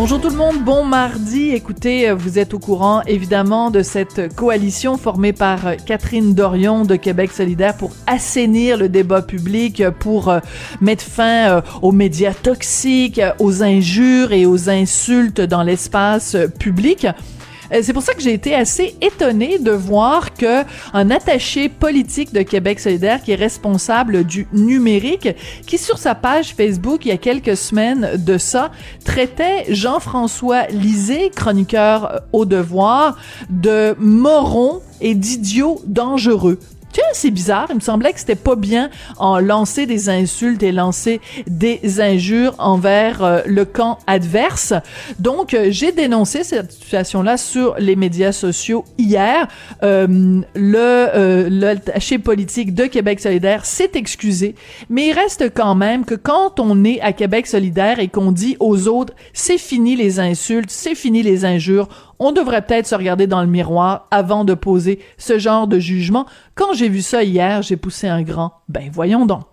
Bonjour tout le monde, bon mardi. Écoutez, vous êtes au courant évidemment de cette coalition formée par Catherine Dorion de Québec solidaire pour assainir le débat public, pour euh, mettre fin euh, aux médias toxiques, aux injures et aux insultes dans l'espace public. Euh, c'est pour ça que j'ai été assez étonnée de voir que un attaché politique de Québec solidaire qui est responsable du numérique, qui sur sa page Facebook il y a quelques semaines de ça traitait Jean-François Lisée, chroniqueur au devoir, de moron et d'idiot dangereux c'est bizarre. Il me semblait que c'était pas bien en lancer des insultes et lancer des injures envers euh, le camp adverse. Donc, euh, j'ai dénoncé cette situation-là sur les médias sociaux hier. Euh, le l'attaché politique de Québec solidaire s'est excusé, mais il reste quand même que quand on est à Québec solidaire et qu'on dit aux autres, c'est fini les insultes, c'est fini les injures, on devrait peut-être se regarder dans le miroir avant de poser ce genre de jugement. Quand j'ai vu ça hier, j'ai poussé un grand. Ben voyons donc.